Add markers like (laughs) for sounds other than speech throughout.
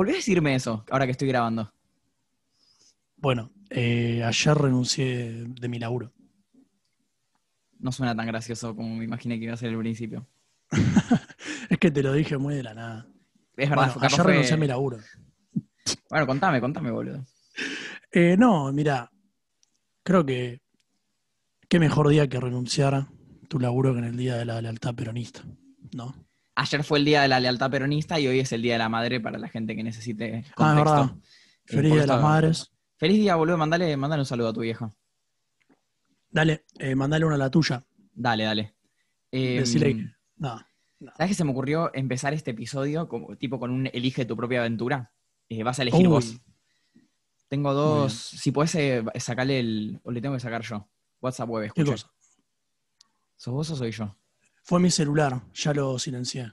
¿Por qué decirme eso ahora que estoy grabando? Bueno, eh, ayer renuncié de mi laburo. No suena tan gracioso como me imaginé que iba a ser al principio. (laughs) es que te lo dije muy de la nada. Es verdad, Bueno, ayer fue- renuncié a mi laburo. Bueno, contame, contame, boludo. Eh, no, mira, creo que qué mejor día que renunciar a tu laburo que en el día de la lealtad peronista, ¿no? Ayer fue el día de la lealtad peronista y hoy es el día de la madre para la gente que necesite contexto. Ah, verdad. Eh, Feliz Día de las Madres. Feliz día, boludo. Mandale, mandale un saludo a tu vieja. Dale, eh, mandale una a la tuya. Dale, dale. Eh, Decile que- No, ¿Sabes que se me ocurrió empezar este episodio como, tipo con un elige tu propia aventura? Eh, vas a elegir Uy. vos. Tengo dos. Si podés eh, sacarle el. O le tengo que sacar yo. WhatsApp web, ¿Qué escucha. ¿Sos vos o soy yo? Fue mi celular, ya lo silencié.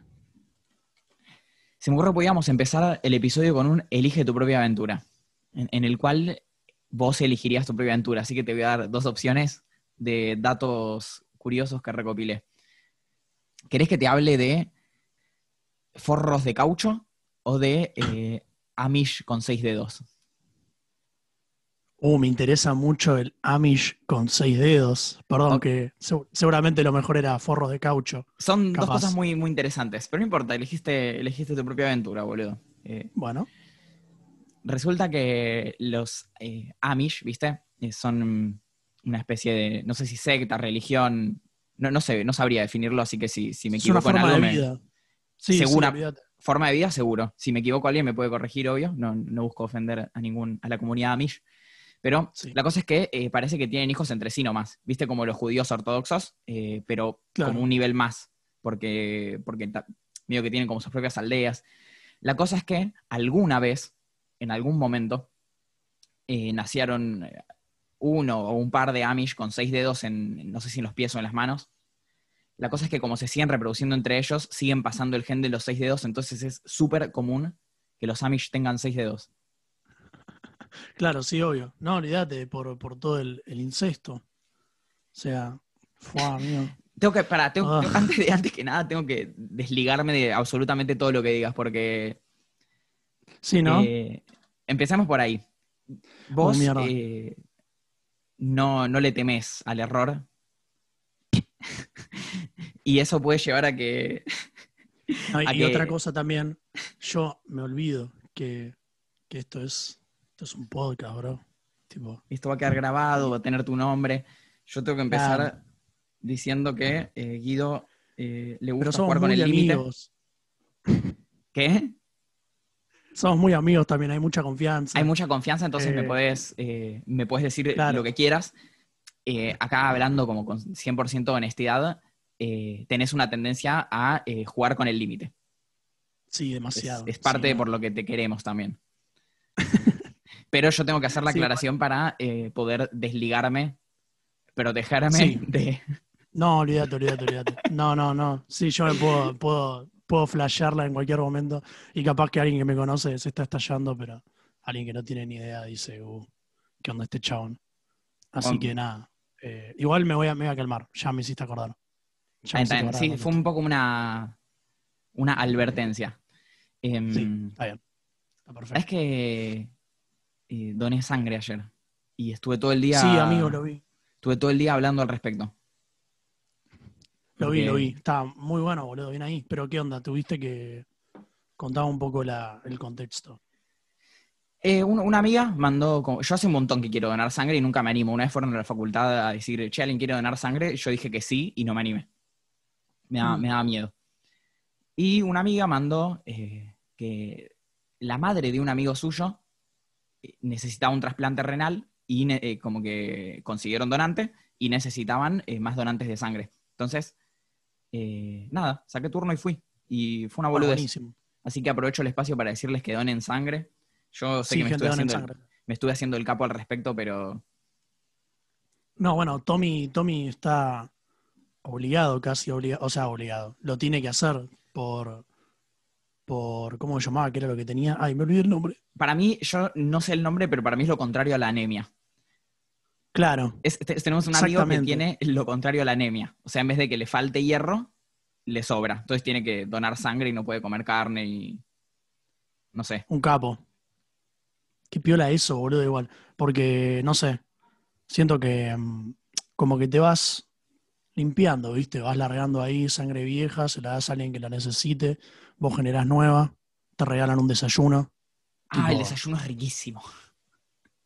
Se me ocurre que podíamos empezar el episodio con un elige tu propia aventura. En, el cual vos elegirías tu propia aventura. Así que te voy a dar dos opciones de datos curiosos que recopilé. ¿Querés que te hable de forros de caucho o de eh, Amish con seis dedos? Uh, me interesa mucho el Amish con seis dedos. Perdón, Ok. que seg- seguramente lo mejor era forros de caucho. Son dos cosas muy, muy interesantes, pero no importa, elegiste, elegiste tu propia aventura, boludo. Eh, Bueno, resulta que los eh, Amish, ¿viste? Eh, son una especie de, no sé si secta, religión, no, no sé, no sabría definirlo, así que si, si me es una equivoco en forma algo, de me- vida. Sí, Segura- sí, forma de vida seguro. Si me equivoco alguien me puede corregir, obvio, no, no busco ofender a ningún, a la comunidad Amish. Pero Sí. la cosa es que eh, parece que tienen hijos entre sí nomás, ¿viste? Como los judíos ortodoxos, eh, pero Claro. como un nivel más, porque, porque medio que tienen como sus propias aldeas. La cosa es que alguna vez, en algún momento, eh, nacieron uno o un par de Amish con seis dedos en, no sé si en los pies o en las manos. La cosa es que como se siguen reproduciendo entre ellos, siguen pasando el gen de los seis dedos, entonces es súper común que los Amish tengan seis dedos. Claro, sí, obvio. No, olvídate, por, por todo el, el incesto. O sea, fue amigo. (laughs) Tengo que, para, tengo, Ah. tengo- antes, de, antes que nada, tengo que desligarme de absolutamente todo lo que digas, porque Sí, ¿no? eh, empecemos por ahí. Vos Oh, eh, no, no le temes al error. (laughs) y eso puede llevar a que. No, y a y que- otra cosa también, yo me olvido que, que esto es esto es un podcast, bro. Tipo, esto va a quedar grabado, va a tener tu nombre. Yo tengo que empezar Claro. diciendo que eh, Guido eh, le gusta jugar con el límite. (laughs) ¿Qué? Somos muy amigos también, hay mucha confianza. Hay mucha confianza, entonces me Eh, puedes, eh, me decir claro. lo que quieras. Acá hablando como con 100% de honestidad, tenés una tendencia a jugar con el límite. Sí, demasiado. es parte Sí, de por lo que te queremos también. (laughs) Pero yo tengo que hacer la Sí, aclaración para eh, poder desligarme, protegerme Sí. de... No, olvídate, olvídate, olvídate. No, no, no. Sí, yo me puedo, puedo, puedo flashearla en cualquier momento y capaz que alguien que me conoce se está estallando, pero alguien que no tiene ni idea dice, uh, ¿qué onda este chabón? Así Bueno. que nada. eh, igual me voy, a, me voy a calmar, ya me hiciste acordar. Ya me hiciste acordar Sí, fue un poco una, una advertencia. Sí, está bien. Está perfecto. ¿Sabes que eh, doné sangre ayer? Y estuve todo el día. Sí, amigo, lo vi. Estuve todo el día hablando al respecto. Lo vi, lo vi. Está muy bueno, boludo, bien ahí. Pero ¿qué onda? Tuviste que contar un poco la, el contexto. Eh, un- una amiga mandó. como- yo hace un montón que quiero donar sangre y nunca me animo. Una vez fueron a la facultad a decir, che, ¿alguien quiere donar sangre? Yo dije que sí y no me animé. Me daba, Mm. me daba miedo. Y una amiga mandó eh, que la madre de un amigo suyo necesitaba un trasplante renal y eh, como que consiguieron donante y necesitaban eh, más donantes de sangre. Entonces, eh, nada, saqué turno y fui. Y fue una Ah, boludez. buenísimo. Así que aprovecho el espacio para decirles que donen sangre. Yo sé Sí, que me estuve, haciendo el, me estuve haciendo el capo al respecto, pero No, bueno, Tommy, Tommy está obligado, casi obligado, o sea, obligado. Lo tiene que hacer por, por, ¿cómo se llamaba? ¿Qué era lo que tenía? Ay, me olvidé el nombre. para mí, yo no sé el nombre, pero para mí es lo contrario a la anemia. Claro, Es- te- tenemos un amigo que tiene lo contrario a la anemia. O sea, en vez de que le falte hierro, le sobra. Entonces tiene que donar sangre y no puede comer carne y... No sé. Un capo. Qué piola eso, boludo, igual. Porque, no sé, siento que mm, como que te vas limpiando, ¿viste? Vas largando ahí sangre vieja, se la das a alguien que la necesite, vos generás nueva, te regalan un desayuno. Ah, el desayuno es riquísimo.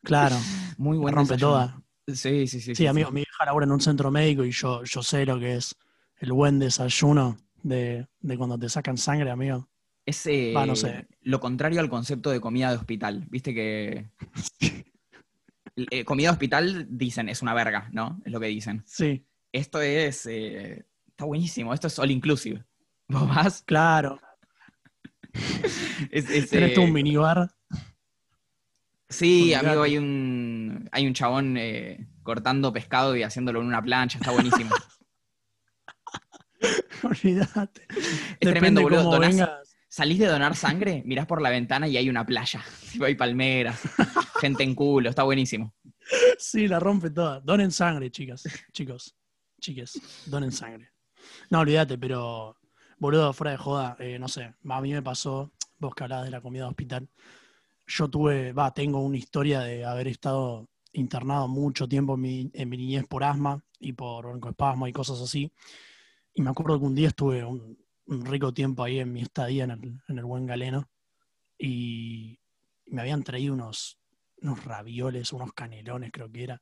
Claro, (laughs) Muy me buen rompe desayuno. toda. Sí, sí, sí. Sí, amigo, mi hija labora en un centro médico y yo, yo sé lo que es el buen desayuno de, de cuando te sacan sangre, amigo. Es eh, Va, no sé. lo contrario al concepto de comida de hospital. Viste que. (laughs) Eh, comida de hospital dicen es una verga, ¿no? Es lo que dicen. Sí, Esto es. eh, está buenísimo. Esto es all inclusive. (laughs) Vos vas. claro. (laughs) Es, es, Tenés tú eh, un minibar. Sí, amigo, hay un, hay un chabón eh, cortando pescado y haciéndolo en una plancha, está buenísimo. (laughs) Olvídate. Es Depende tremendo, boludo. Donás- salís de donar sangre, mirás por la ventana y hay una playa. (laughs) Hay palmeras, gente en culo, está buenísimo. Sí, la rompe toda. Donen sangre, chicas. Chicos. Chiques. Donen sangre. No, olvídate, pero, boludo, fuera de joda, eh, no sé. A mí me pasó, vos que hablabas de la comida de hospital. Yo tuve, va, tengo una historia de haber estado internado mucho tiempo en mi, en mi niñez por asma y por broncoespasmo y cosas así. Y me acuerdo que un día estuve un, un rico tiempo ahí en mi estadía en el, en el Buen Galeno y me habían traído unos, unos ravioles, unos canelones creo que era.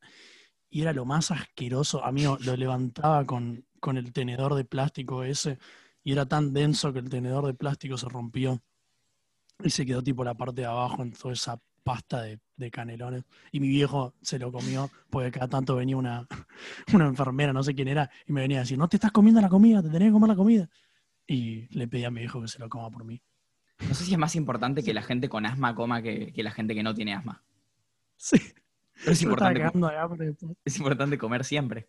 Y era lo más asqueroso. Amigo, lo levantaba con, con el tenedor de plástico ese y era tan denso que el tenedor de plástico se rompió y se quedó tipo la parte de abajo en toda esa pasta de, de canelones. Y mi viejo se lo comió porque cada tanto venía una, (laughs) una enfermera, no sé quién era, y me venía a decir, no te estás comiendo la comida, te tenés que comer la comida. Y le pedí a mi viejo que se lo coma por mí. No sé si es más importante que la gente con asma coma que, que la gente que no tiene asma. Sí, Pero es importante, cagando de hambre después. es importante comer siempre.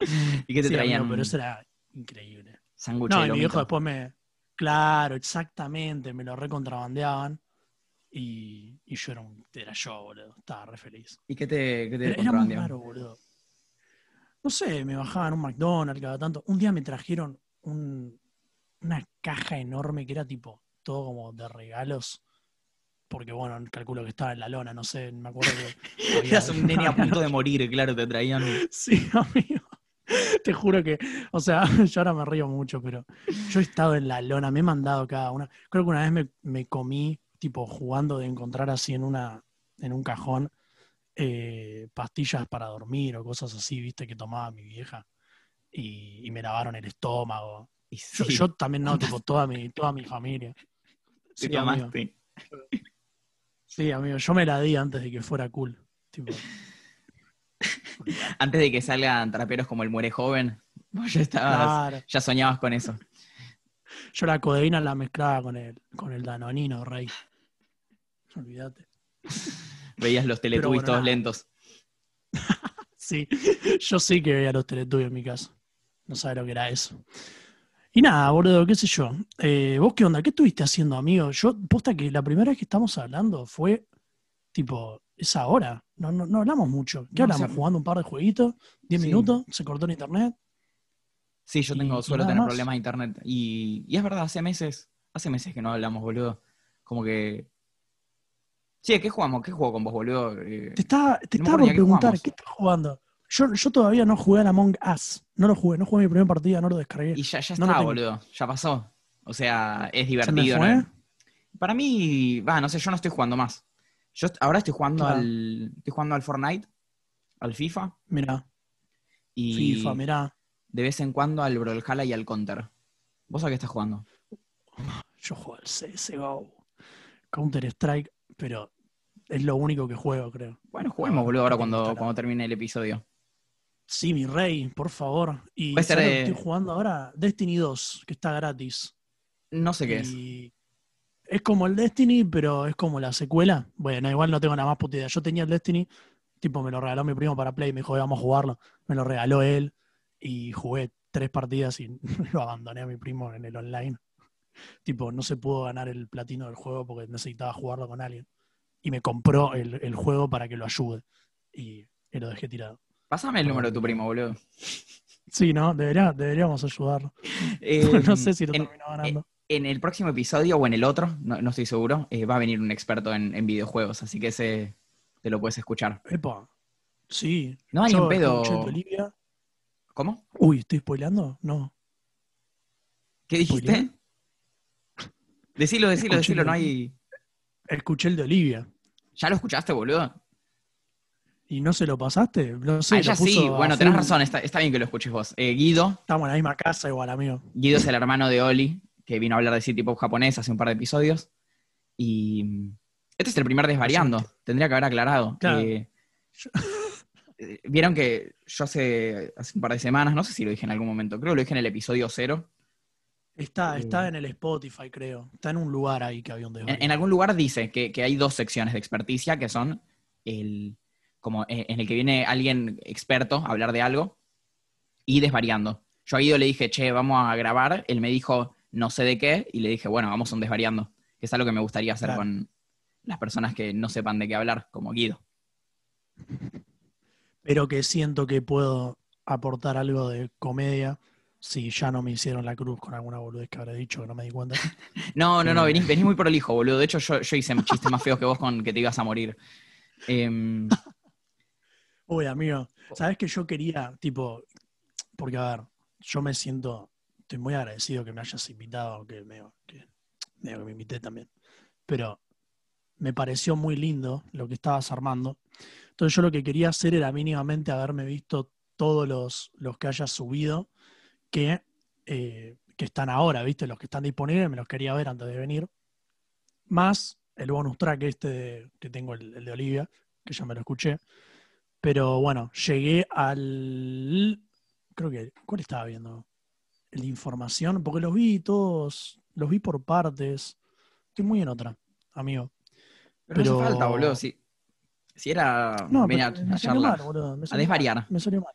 (laughs) ¿Y qué te Sí, traían? amigo, pero eso era increíble. Sándwich No, y mi viejo después me. Claro, exactamente, me lo recontrabandeaban. Y, y yo era un. Era yo, boludo. Estaba re feliz. ¿Y qué te, qué te Era, era muy raro, boludo. No sé, me bajaban un McDonald's cada tanto. Un día me trajeron un- una caja enorme que era tipo todo como de regalos. Porque bueno, calculo que estaba en la lona, no sé, me acuerdo que. (laughs) Eras un nene a punto de morir, claro, te traían. (laughs) Sí, amigo. (laughs) Te juro que, o sea, (laughs) yo ahora me río mucho, pero yo he estado en la lona, me he mandado cada una. Creo que una vez me, me comí, tipo, jugando de encontrar así en una, en un cajón, eh, pastillas para dormir o cosas así, viste, que tomaba mi vieja. Y, y me lavaron el estómago. Y Yo, sí, yo también no, tipo, toda mi, toda mi familia. te Sí, amigo. tomaste. Sí, amigo, yo me la di antes de que fuera cool. Tipo, (laughs) (laughs) Antes de que salgan traperos como el muere joven, vos ya estabas, claro. ya soñabas con eso. Yo la codeína la mezclaba con el, con el danonino, rey. Olvídate. Veías los teletubbies bueno, todos nada. lentos. (laughs) Sí, yo sí que veía los Teletubbies en mi casa. No sabe lo que era eso. Y nada, boludo, qué sé yo. Eh, ¿Vos qué onda? ¿Qué estuviste haciendo, amigo? Yo, posta que la primera vez que estamos hablando fue, tipo, esa hora. No, no, no hablamos mucho. ¿Qué No, hablamos? o sea, Jugando un par de jueguitos, 10 Sí. minutos, se cortó el internet. Sí, yo tengo, y suelo tener más. problemas de internet. Y, y es verdad, hace meses, hace meses que no hablamos, boludo. Como que. Sí, ¿qué jugamos? ¿Qué juego con vos, boludo? Eh, Te estaba, te No estaba por qué preguntar. ¿qué estás jugando? Yo, yo todavía no jugué al Among Us. No lo jugué, no jugué mi primera partida, no lo descargué. y ya, ya no está, boludo. Ya pasó. O sea, es ¿Se me divertido. fue? ¿no? Para mí, va, no sé, yo no estoy jugando más. Yo ahora estoy jugando Claro. al. Estoy jugando al Fortnite, al FIFA. Mirá, Y FIFA, mirá. de vez en cuando al Brawlhalla y al Counter. ¿Vos a qué estás jugando? Yo juego al CSGO, Counter Strike, pero es lo único que juego, creo. Bueno, juguemos, boludo, ahora cuando, cuando termine el episodio. Sí, mi rey, por favor. Y ser ¿sabes lo que de- estoy jugando ahora? Destiny 2, que está gratis. No sé qué. Y es como el Destiny, pero es como la secuela. Bueno, igual no tengo nada más puta idea. Yo tenía el Destiny, tipo me lo regaló mi primo para Play, me dijo, "Eh, vamos a jugarlo. Me lo regaló él y jugué tres partidas y (laughs) lo abandoné a mi primo en el online. Tipo, no se pudo ganar el platino del juego porque necesitaba jugarlo con alguien. Y me compró el, el juego para que lo ayude. Y, y lo dejé tirado. Pásame el número de tu primo, boludo. Sí, ¿no? Debería, deberíamos ayudarlo. Eh, (laughs) no sé si lo en, terminó ganando. En el próximo episodio o en el otro, no, no estoy seguro, eh, va a venir un experto en, en videojuegos, así que ese te lo puedes escuchar. Epa. Sí. No hay un pedo. ¿Cómo? Uy, ¿estoy spoileando? No. ¿Qué dijiste? Decilo, decilo, Escuché decilo, el no hay. Escuché el de Olivia. ¿Ya lo escuchaste, boludo? ¿Y no se lo pasaste? No sé, ah, ya sí, bueno, tenés razón, está, está bien que lo escuches vos. Eh, Guido, Estamos en la misma casa igual, amigo. Guido es el hermano de Oli, que vino a hablar de City Pop japonés hace un par de episodios. Y este es el primer desvariando, tendría que haber aclarado. Claro. Eh, eh, (laughs) Vieron que yo hace, hace un par de semanas, no sé si lo dije en algún momento, creo que lo dije en el episodio cero. Está, Eh. está en el Spotify, creo. Está en un lugar ahí que había un desvarío. En, en algún lugar dice que, que hay dos secciones de experticia que son el como en en el que viene alguien experto a hablar de algo y desvariando. Yo a Guido le dije, che, vamos a grabar. Él me dijo, no sé de qué, y le dije, bueno, vamos a un desvariando. Que es algo que me gustaría hacer Claro. con las personas que no sepan de qué hablar, como Guido. Pero que siento que puedo aportar algo de comedia si ya no me hicieron la cruz con alguna boludez que habré dicho que no me di cuenta. (laughs) No, no, no, Eh. venís, venís muy prolijo, boludo. De hecho, yo, yo hice (laughs) chistes más feos que vos con que te ibas a morir. Em, Uy, amigo, ¿sabes que yo quería, tipo, porque a ver, yo me siento, estoy muy agradecido que me hayas invitado, que, medio que me invité también, pero me pareció muy lindo lo que estabas armando. Entonces yo lo que quería hacer era mínimamente haberme visto todos los, los que hayas subido que, eh, que están ahora, ¿viste? Los que están disponibles, me los quería ver antes de venir. Más el bonus track este de- que tengo, el de Olivia, que ya me lo escuché. Pero bueno, llegué al. Creo que. ¿Cuál estaba viendo? De información, porque los vi todos. Los vi por partes. Estoy muy en otra, amigo. pero, no Pero- hace falta, boludo. Si, si era No, a, me salió mal, boludo. Me a desvariar. mal, me salió mal.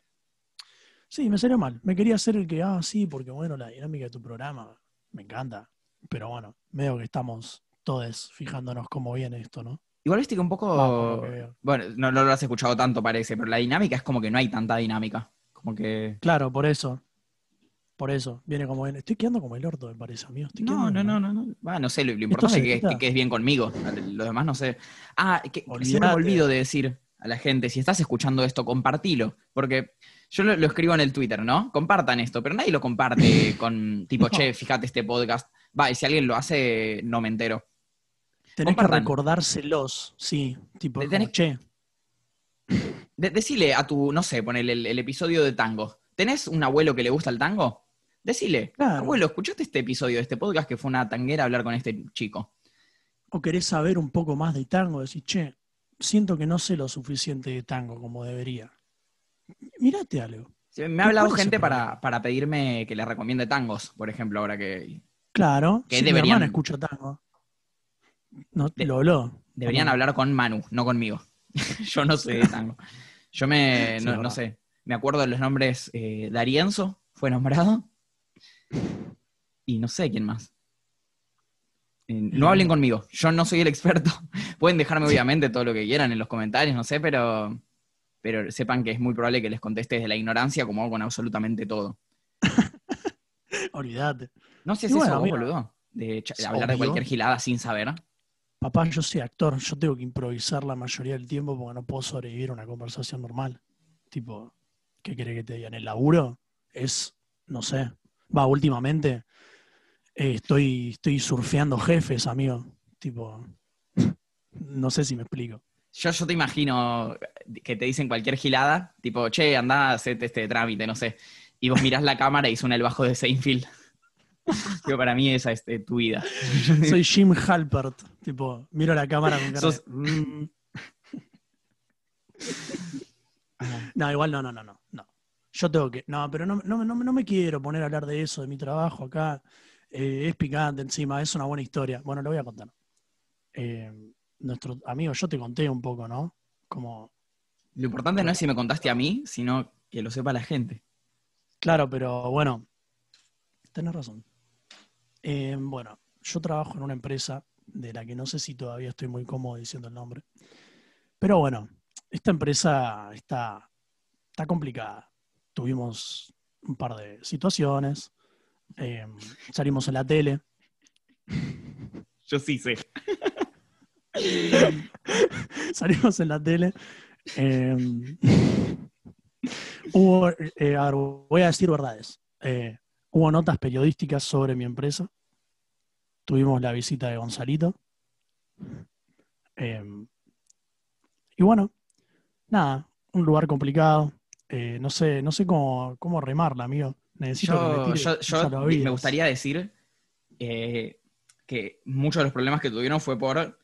Sí, me salió mal. Me quería hacer el que, ah, sí, porque bueno, la dinámica de tu programa me encanta. Pero bueno, veo que estamos todos fijándonos cómo viene esto, ¿no? Igual viste que un poco. Que. Bueno, no, no lo has escuchado tanto, parece, pero la dinámica es como que no hay tanta dinámica. Como que. Claro, por eso. Por eso. Viene como bien. Estoy quedando como el orto, me parece, amigo. Estoy No, no, no, no, no. Va, no sé, lo, lo importante es que, que quedes bien conmigo. Lo demás no sé. Ah, que, que siempre me olvido de decir a la gente, si estás escuchando esto, compartilo. Porque yo lo, lo escribo en el Twitter, ¿no? Compartan esto, pero nadie lo comparte (laughs) con tipo, No. che, fíjate este podcast. Va, y si alguien lo hace, no me entero. Tenés que recordárselos, sí. Tipo, tenés- che, De- decile a tu, no sé, ponele el, el episodio de tango. ¿Tenés un abuelo que le gusta el tango? Decile, Claro. abuelo, ¿escuchaste este episodio de este podcast que fue una tanguera hablar con este chico? o querés saber un poco más de tango, decís, che, siento que no sé lo suficiente de tango como debería. Mirate algo. Sí, Me ha hablado ¿Cuál es el gente para, para pedirme que le recomiende tangos, por ejemplo, ahora que Claro, Que sí, mi deberían- hermana escucha tango. No, De- lo habló. deberían hablar con Manu, no conmigo. (laughs) Yo no sé de tango. Yo me, Sí, no, no sé, me acuerdo de los nombres, eh, Darienzo fue nombrado. Y no sé quién más. Eh, no Y- hablen conmigo, yo no soy el experto. (laughs) Pueden dejarme obviamente todo lo que quieran en los comentarios, no sé, pero, pero sepan que es muy probable que les conteste desde la ignorancia como hago con absolutamente todo. (laughs) Olvídate. No sé si bueno, eso vos, boludo, de, hablar de cualquier gilada sin saber. Papá, yo soy actor, yo tengo que improvisar la mayoría del tiempo porque no puedo sobrevivir a una conversación normal. Tipo, ¿qué querés que te diga? En el laburo es, no sé, va, últimamente eh, estoy, estoy surfeando jefes, amigo. Tipo, (laughs) no sé si me explico. Yo, yo te imagino que te dicen cualquier gilada, tipo, che, anda, hacete este trámite, no sé. Y vos mirás la (laughs) cámara y suena el bajo de Seinfeld. (laughs) Pero para mí esa es eh, tu vida. Soy Jim Halpert, tipo, miro la cámara con cara Sos- de, "Mm". No, igual no, no, no, no. Yo tengo que. No, pero no, no, no, no me quiero poner a hablar de eso, de mi trabajo acá. Eh, es picante encima, es una buena historia. Bueno, lo voy a contar. Eh, nuestro amigo, yo te conté un poco, ¿no? Como. Lo importante no es si me contaste a mí, sino que lo sepa la gente. Claro, pero bueno. Tenés razón. Eh, bueno, yo trabajo en una empresa de la que no sé si todavía estoy muy cómodo diciendo el nombre. Pero bueno, esta empresa está, está complicada. Tuvimos un par de situaciones, eh, salimos en la tele, Yo sí sé. (laughs) Salimos en la tele. eh, (laughs) hubo, eh, a ver, voy a decir verdades. Hubo notas periodísticas sobre mi empresa. Tuvimos la visita de Gonzalito. Y bueno, nada, un lugar complicado. Eh, no sé, no sé cómo, cómo remarla, amigo. Necesito que Yo, me yo salvavidas. me gustaría decir eh, que muchos de los problemas que tuvieron fue por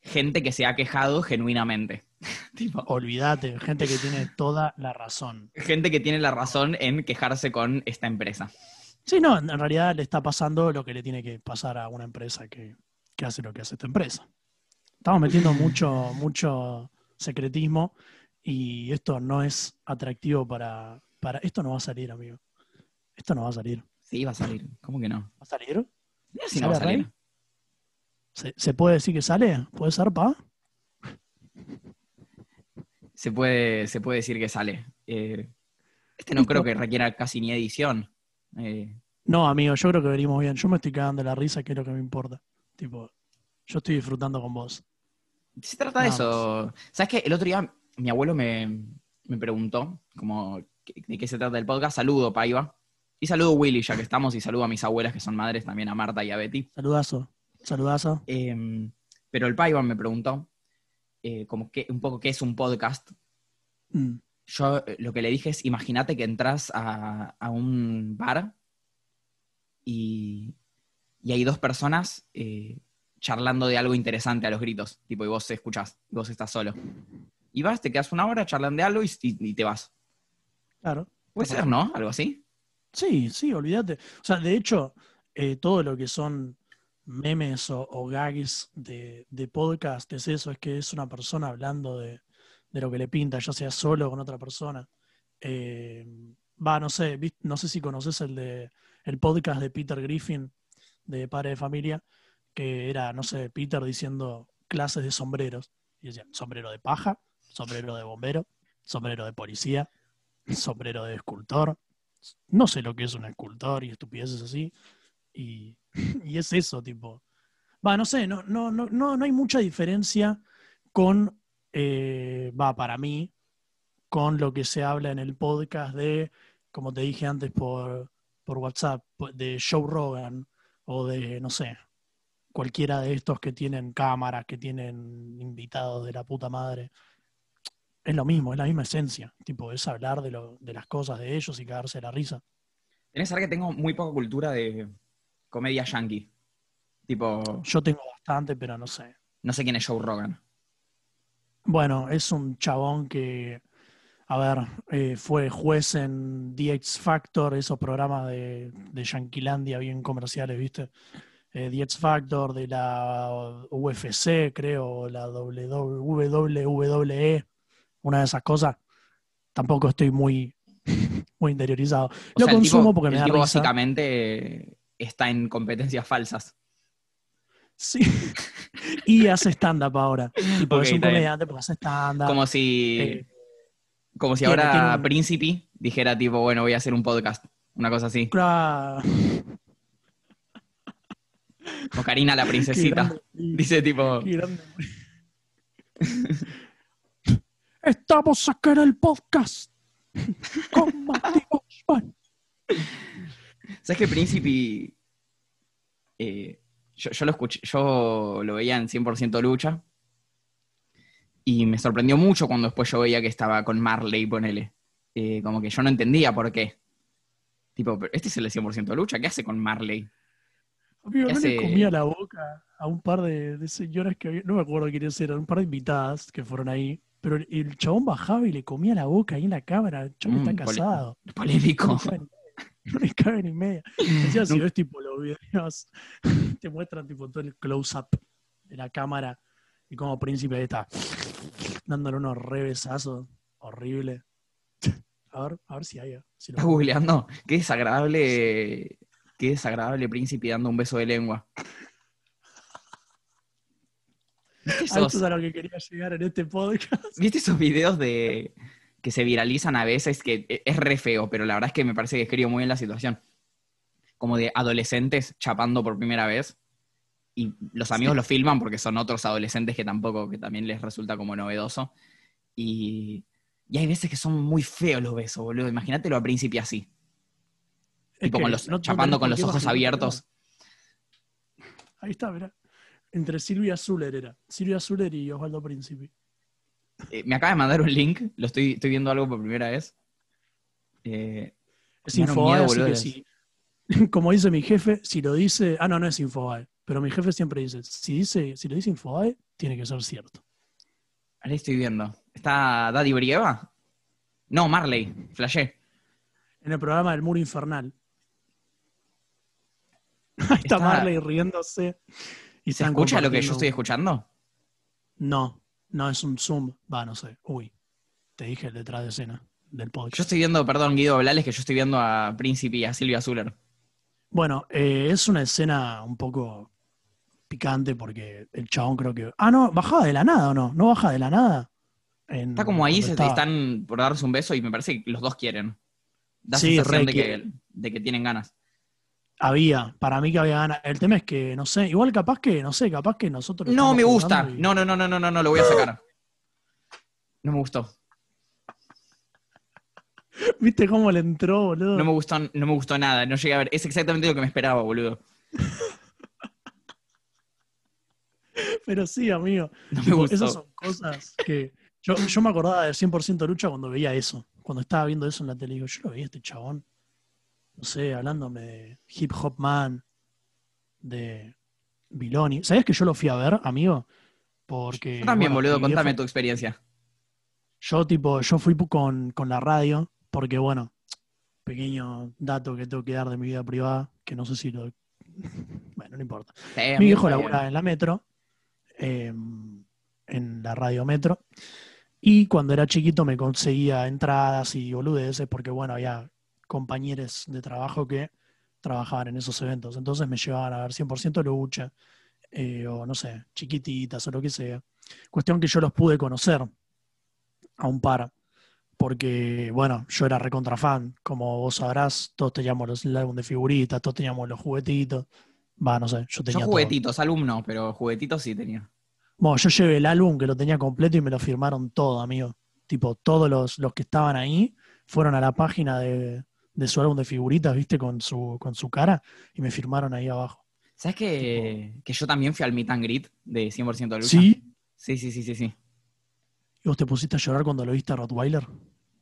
gente que se ha quejado genuinamente. (laughs) tipo, Olvídate, gente que tiene toda la razón. gente que tiene la razón en quejarse con esta empresa. Sí, no, en realidad le está pasando lo que le tiene que pasar a una empresa que, que hace lo que hace esta empresa. Estamos metiendo (laughs) mucho, mucho secretismo y esto no es atractivo para, para. Esto no va a salir, amigo. Esto no va a salir. ¿Va Sí, va a salir. ¿Cómo que no? a salir? Si no va a ¿Sale, salir. ¿Se, se puede decir que sale? ¿Puede ser, pa? Se puede, se puede decir que sale. Eh, este no creo que requiera casi ni edición. Eh, No, amigo, yo creo que venimos bien. Yo me estoy cagando la risa, que es lo que me importa. Tipo, yo estoy disfrutando con vos. Se trata de eso. ¿Sabes qué? El otro día mi abuelo me, me preguntó como ¿qué- de qué se trata el podcast. Saludo, Paiva. Y saludo a Willy, ya que estamos, y saludo a mis abuelas que son madres, también a Marta y a Betty. Saludazo. Saludazo. Eh, pero el Paiva me preguntó eh, como que, un poco qué es un podcast. Mm. Yo eh, lo que le dije es, imagínate que entras a, a un bar y, y hay dos personas eh, charlando de algo interesante a los gritos, tipo, y vos escuchás, y vos estás solo. Y vas, te quedas una hora, charlan de algo y, y- y te vas. Claro. Puede ser, ¿no? Algo así. Sí, sí, olvídate. O sea, de hecho, eh, todo lo que son memes o, o gags de, de podcast es eso, es que es una persona hablando de, de lo que le pinta, ya sea solo o con otra persona. Eh, Va, no sé, no sé si conoces el de el podcast de Peter Griffin, de Padre de Familia, que era, no sé, Peter diciendo clases de sombreros. Y decía, sombrero de paja, sombrero de bombero, sombrero de policía, sombrero de escultor, no sé lo que es un escultor y estupideces así. Y, y es eso, tipo. Va, no sé, no, no, no, no, hay mucha diferencia con, eh, va, para mí, con lo que se habla en el podcast de, como te dije antes por, por WhatsApp, de Joe Rogan o de, no sé, cualquiera de estos que tienen cámaras, que tienen invitados de la puta madre. Es lo mismo, es la misma esencia. Tipo, es hablar de, lo, de las cosas de ellos y cagarse de la risa. Tenés que saber que tengo muy poca cultura de comedia yankee. Tipo, Yo tengo bastante, pero no sé. no sé quién es Joe Rogan. Bueno, es un chabón que, a ver, eh, fue juez en The X Factor, esos programas de, de Yanquilandia bien comerciales, ¿viste? Eh, The X Factor, de la UFC, creo, la WWE, una de esas cosas. Tampoco estoy muy, (laughs) muy interiorizado. O Lo sea, consumo tipo, porque me el da tipo risa. básicamente está en competencias falsas. Sí. (laughs) y hace stand-up ahora. Tipo, es un comediante porque hace stand-up. Como si, eh, como si ahora tiene Príncipe dijera tipo, bueno, voy a hacer un podcast. Una cosa así. claro. O Karina la (laughs) princesita. grande. Dice tipo. Estamos en el podcast con (laughs) Mati Boschman. ¿sabes qué Príncipe? eh, yo, yo lo escuché, yo lo veía en 100% lucha. Y me sorprendió mucho cuando después yo veía que estaba con Marley, ponele. Eh, como que yo no entendía por qué. Tipo, este es el de 100% lucha, ¿qué hace con Marley? Amigo, ¿Qué no le comía la boca a un par de, de señoras que había, no me acuerdo quiénes eran, un par de invitadas que fueron ahí, pero el, chabón bajaba y le comía la boca ahí en la cámara. El chabón Mm, está pole- casado. (laughs) Polémico. No le cabe ni media. Encima, si ves tipo los videos, (laughs) te muestran tipo todo el close-up de la cámara y como príncipe ahí está dándole unos revesazos horrible. A ver, a ver si hay. Si lo- Estás googleando. Qué desagradable. Qué desagradable príncipe dando un beso de lengua. ¿Viste A esos, esto es a lo que quería llegar en este podcast. viste esos videos de que se viralizan a veces? Que e- es re feo, pero la verdad es que me parece que escribo muy bien la situación. Como de adolescentes chapando por primera vez. y los amigos lo filman porque son otros adolescentes que tampoco, que también les resulta como novedoso. Y, y hay veces que son muy feos los besos, boludo. Imagínatelo a principio así. Es tipo con los, no- no chapando con los ojos abiertos. Ahí está, mirá. Entre Silvia Zuller era. Silvia Zuller y Osvaldo Príncipe. Eh, me acaba de mandar un link, lo estoy, estoy viendo algo por primera vez. Eh, Es Infobae, así que si, (laughs) como dice mi jefe, si lo dice, ah, no, no es Infobae, pero mi jefe siempre dice, si dice, si lo dice Infobae, tiene que ser cierto. ahí estoy viendo. ¿Está Daddy Brieva? No, Marley, flashé. En el programa del Muro Infernal. (laughs) Ahí está, Está- Marley riéndose. Y ¿Se escucha lo que yo estoy escuchando? No, no es un Zoom. Va, no sé. Uy, te dije detrás de escena del podcast. Yo estoy viendo, perdón, Guido Blales, que yo estoy viendo a Príncipe y a Silvia Zuller. Bueno, eh, es una escena un poco picante porque el chabón creo que. Ah, no, bajaba de la nada o no? ¿No baja de la nada? En- Está como ahí, se, están por darse un beso y me parece que los dos quieren. Da Sí, sensación re de que, quieren. de que tienen ganas. Había, para mí que había ganas. El tema es que, no sé, igual capaz que, no sé, capaz que nosotros. No me gusta. y- No, no, no, no, no, no, no, lo voy a sacar. No me gustó. (laughs) ¿Viste cómo le entró, boludo? No me gustó, no me gustó nada. No llegué a ver. Es exactamente lo que me esperaba, boludo. (laughs) Pero sí, amigo. No me gustó. Esas son cosas que. Yo, yo me acordaba del 100% lucha cuando veía eso. Cuando estaba viendo eso en la tele. Digo, yo lo veía este chabón. No sé, hablándome de Hip Hop Man, de Viloni. ¿Sabías que yo lo fui a ver, amigo? Porque. Yo también, bueno, boludo, contame tu experiencia. Yo, tipo, yo fui con, con la radio, porque, bueno, pequeño dato que tengo que dar de mi vida privada, que no sé si lo. (laughs) Bueno, no importa. Sí, Mi bien. laburaba en la metro, eh, en la radio metro, y cuando era chiquito me conseguía entradas y boludeces, porque, bueno, había compañeros de trabajo que trabajaban en esos eventos. Entonces me llevaban a ver 100% lucha, eh, o no sé, chiquititas o lo que sea. Cuestión que yo los pude conocer a un par, porque, bueno, yo era recontra fan. Como vos sabrás, todos teníamos los, el álbum de figuritas, todos teníamos los juguetitos. Va, no sé, yo tenía Yo juguetitos, alumno, pero juguetitos sí tenía. Bueno, yo llevé el álbum que lo tenía completo y me lo firmaron todo, amigo. Tipo, todos los, los que estaban ahí fueron a la página de, de su álbum de figuritas, viste, con su, con su cara, y me firmaron ahí abajo. ¿Sabes que, que yo también fui al meet and greet de 100% de lucha? ¿Sí? Sí, sí, sí, sí, sí. ¿Y vos te pusiste a llorar cuando lo viste a Rottweiler?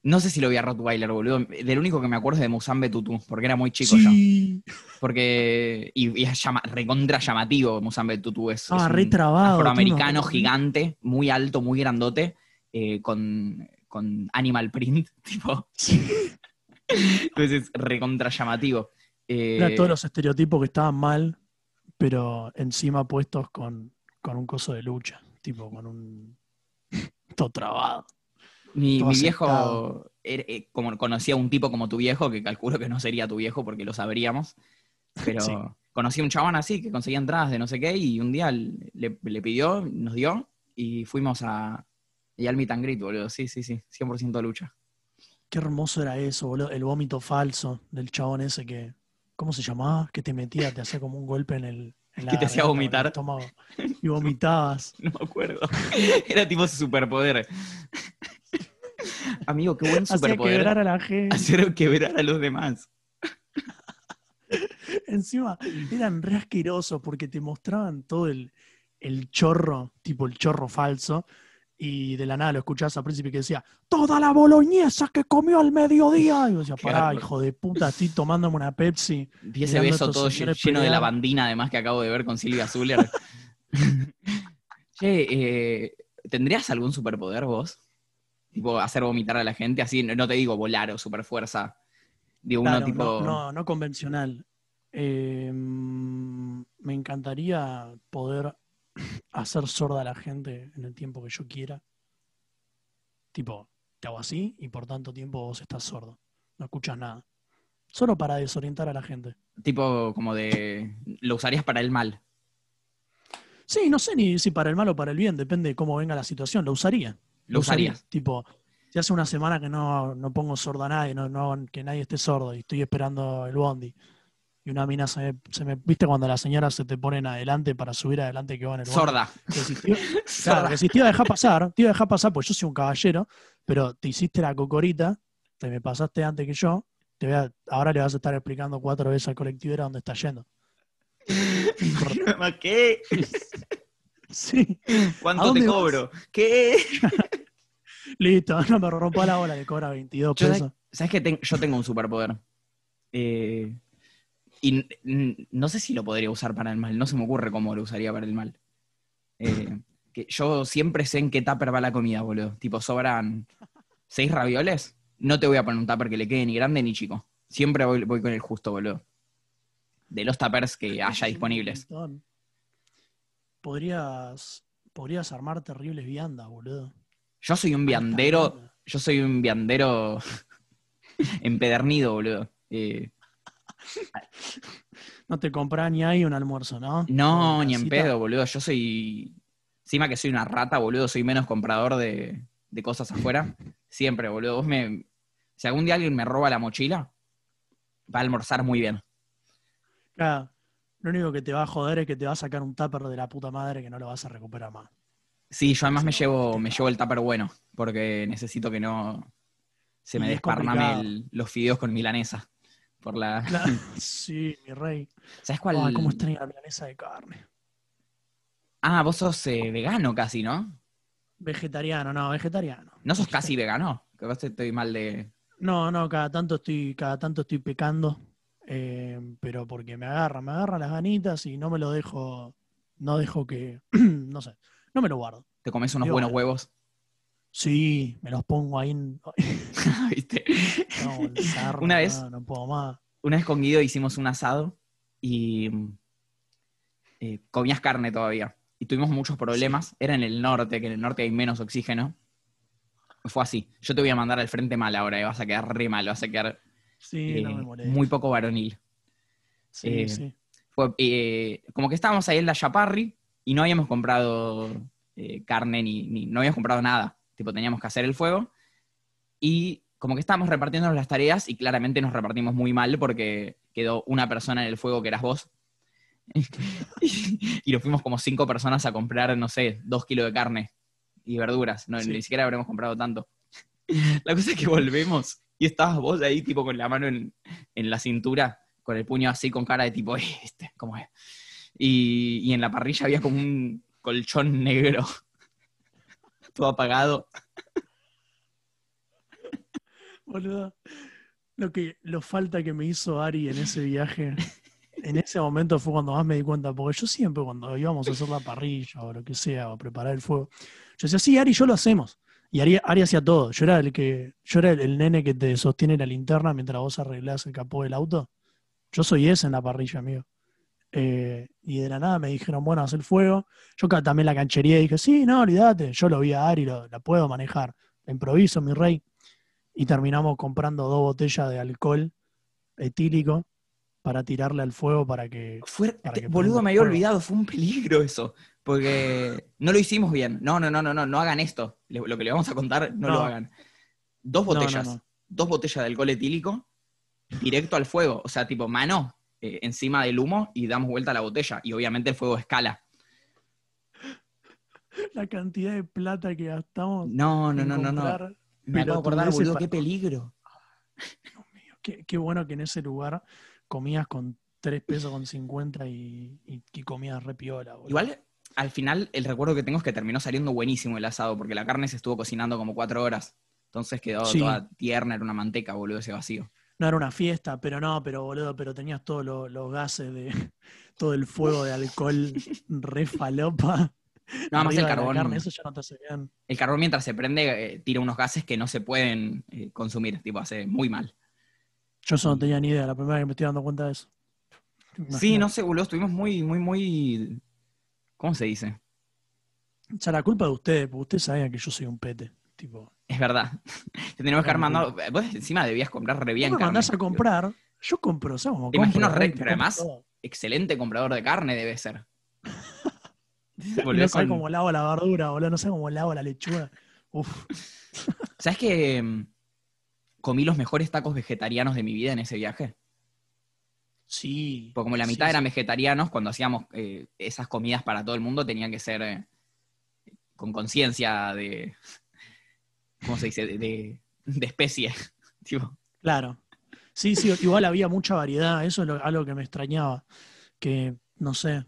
No sé si lo vi a Rottweiler, boludo. Del único que me acuerdo es de Musambe Tutu, porque era muy chico ya. sí. Porque. Y, y es llama- recontra llamativo Musambe Tutu. Es, Ah, es re un trabado, afroamericano gigante, muy alto, muy grandote, eh, con, con animal print, (laughs) tipo. Entonces es recontra llamativo. Eh, Era todos los estereotipos que estaban mal, pero encima puestos con, con un coso de lucha, tipo con un... (laughs) todo trabado. Mi, todo mi aceptado. viejo, eh, como conocía a un tipo como tu viejo, que calculo que no sería tu viejo porque lo sabríamos, pero (laughs) Sí. conocí a un chabón así que conseguía entradas de no sé qué y un día le, le pidió, nos dio y fuimos a... Y al meet and greet, boludo. Sí, sí, sí. 100% lucha. Qué hermoso era eso, boludo. El vómito falso del chabón ese que... ¿Cómo se llamaba? Que te metía, te hacía como un golpe en el... en la Que te hacía vomitar. estómago, y vomitabas. (laughs) No me acuerdo. (laughs) Era tipo su superpoder. (laughs) Amigo, qué buen Hacía superpoder. quebrar a la gente. Hacer quebrar a los demás. Encima eran re asquerosos porque te mostraban todo el, el chorro, tipo el chorro falso, y de la nada lo escuchabas a Príncipe que decía, toda la boloñesa que comió al mediodía. Y yo decía, pará, hijo de puta, estoy tomándome una Pepsi. Vi ese beso todo lleno de pelear. lavandina, además, que acabo de ver con Silvia Zuller. (laughs) che, eh, ¿tendrías algún superpoder vos? Tipo, hacer vomitar a la gente, así, no te digo volar o superfuerza. Digo, uno Claro, tipo. no, no, no convencional. Eh, mm, me encantaría poder hacer sorda a la gente en el tiempo que yo quiera. Tipo, te hago así y por tanto tiempo vos estás sordo. No escuchas nada. Solo para desorientar a la gente. Tipo, como de. Lo usarías para el mal. Sí, no sé ni si para el mal o para el bien, depende de cómo venga la situación. Lo usaría. Lo usarías. Tipo, si hace una semana que no, no pongo sordo a nadie, no, no, que nadie esté sordo y estoy esperando el bondi. Y una mina se me, se me- ¿Viste cuando las señoras se te ponen adelante para subir adelante que van el? Sorda. "Tío, (laughs) Claro, Sorda. que si te iba a dejar pasar, te iba a dejar pasar, pues yo soy un caballero, pero te hiciste la cocorita, te me pasaste antes que yo, te voy a- ahora le vas a estar explicando cuatro veces al colectivero dónde está yendo. (laughs) ¿Qué? (laughs) Sí, ¿A ¿Cuánto te vas? cobro? ¿Qué? listo, no me rompa la bola, le cobra 22 Yo, pesos. ¿Sabes que ten- yo tengo un superpoder? Eh, y no sé si lo podría usar para el mal, no se me ocurre cómo lo usaría para el mal. Eh, (laughs) que yo siempre sé en qué tupper va la comida, boludo. Tipo, sobran seis ravioles, no te voy a poner un tupper que le quede ni grande ni chico. Siempre voy, voy con el justo, boludo. De los tuppers que haya disponibles. Podrías, podrías armar terribles viandas, boludo. Yo soy un viandero, yo soy un viandero (laughs) empedernido, boludo. Eh, (laughs) No te comprás ni ahí un almuerzo, ¿no? No, ni en pedo, boludo. Yo soy. Encima que soy una rata, boludo, soy menos comprador de, de cosas afuera. Siempre, boludo. Vos me. Si algún día alguien me roba la mochila, va a almorzar muy bien. Claro, lo único que te va a joder es que te va a sacar un tupper de la puta madre que no lo vas a recuperar más. Sí, yo además me llevo, me llevo el tupper bueno, porque necesito que no se me desparname el- los fideos con milanesa. Por la. (laughs) Sí, mi rey. ¿Sabes cuál? Ay, cómo extraño la milanesa de carne. Ah, vos sos eh, vegano casi, ¿no? Vegetariano, no, vegetariano. ¿No sos casi vegano? Que vos estoy mal de. No, no, cada tanto estoy, cada tanto estoy pecando, eh, pero porque me agarra, me agarra las ganitas y no me lo dejo, no dejo que, (clears throat) no sé, no me lo guardo. Te comes unos Digo, buenos bueno. huevos. Sí, me los pongo ahí en, (laughs) Una vez- no, no puedo más. Una vez con Guido hicimos un asado y eh, comías carne todavía. Y tuvimos muchos problemas. Era en el norte, que en el norte hay menos oxígeno. Fue así. Yo te voy a mandar al frente mal ahora y vas a quedar re mal, vas a quedar Sí, no eh, me muy poco varonil. sí, eh, sí. Fue, eh, como que estábamos ahí en la Chaparri y no habíamos comprado eh, carne ni, ni- no habíamos comprado nada. Tipo, teníamos que hacer el fuego. Y como que estábamos repartiéndonos las tareas y claramente nos repartimos muy mal porque quedó una persona en el fuego que eras vos. (laughs) y, nos fuimos como cinco personas a comprar, no sé, dos kilos de carne y verduras. No, Sí. Ni siquiera habremos comprado tanto. (laughs) La cosa es que volvemos y estabas vos ahí, tipo, con la mano en, en la cintura, con el puño así, con cara de tipo, "Eh, este, ¿cómo es? Y, y en la parrilla había como un colchón negro, (laughs) todo apagado. Lo que lo falta que me hizo Ari en ese viaje, en ese momento fue cuando más me di cuenta, porque yo siempre cuando íbamos a hacer la parrilla o lo que sea, o preparar el fuego, yo decía, sí, Ari, yo lo hacemos. Y Ari, Ari hacía todo. Yo era el que, yo era el, nene que te sostiene la linterna mientras vos arreglás el capó del auto. Yo soy ese en la parrilla, amigo. Eh, y de la nada me dijeron, bueno, haz el fuego. Yo también la canchería y dije, sí, no, olvídate. Yo lo vi a Ari, lo- la puedo manejar. Improviso, mi rey. Y terminamos comprando dos botellas de alcohol etílico para tirarle al fuego para que. Fue, Para te- que boludo, me había fuego. olvidado, fue un peligro eso. Porque no lo hicimos bien. No, no, no, no, no, no hagan esto. Lo que le vamos a contar, no, No. lo hagan. Dos no, botellas, no. dos botellas de alcohol etílico, directo al fuego. O sea, tipo, mano, eh, encima del humo y damos vuelta a la botella. Y obviamente el fuego escala. La cantidad de plata que gastamos. No, no, no, no. Me acabo de acordar, boludo, qué peligro. Dios mío, Qué, qué bueno que en ese lugar comías con 3 pesos con 50 y, y, y comías re piola, boludo. Igual, al final, el recuerdo que tengo es que terminó saliendo buenísimo el asado, porque la carne se estuvo cocinando como cuatro horas. Entonces quedó Sí. toda tierna, era una manteca, boludo, ese vacío. No era una fiesta, pero no, pero boludo, pero tenías todos los gases de (laughs) todo el fuego de alcohol re falopa. Nada más el carbón. carne, eso ya no te hace bien. El carbón mientras se prende eh, tira unos gases que no se pueden eh, consumir, tipo, hace muy mal. Yo eso no tenía ni idea, la primera vez que me estoy dando cuenta de eso. Sí, no sé, boludo, estuvimos muy, muy, muy... ¿Cómo se dice? O sea, la culpa de ustedes, porque ustedes sabían que yo soy un pete. Tipo, Es verdad. (laughs) Te tenemos que haber mandado... Vos encima debías comprar re bien me carne. mandás a comprar, yo compro, ¿sabes cómo Te imagino compro? re- Te pero además- todo. Excelente comprador de carne debe ser. (laughs) No sé con- cómo lavo la verdura, boludo, no sé cómo lavo la lechuga. Uf, (laughs) ¿Sabes que mm, comí los mejores tacos vegetarianos de mi vida en ese viaje? Sí. Porque como la mitad sí. eran vegetarianos, cuando hacíamos eh, esas comidas para todo el mundo tenían que ser eh, con conciencia de. (laughs) ¿Cómo se dice? De, de- de especie. tipo, Claro. Sí, sí, igual había mucha variedad, eso es lo- algo que me extrañaba, que no sé,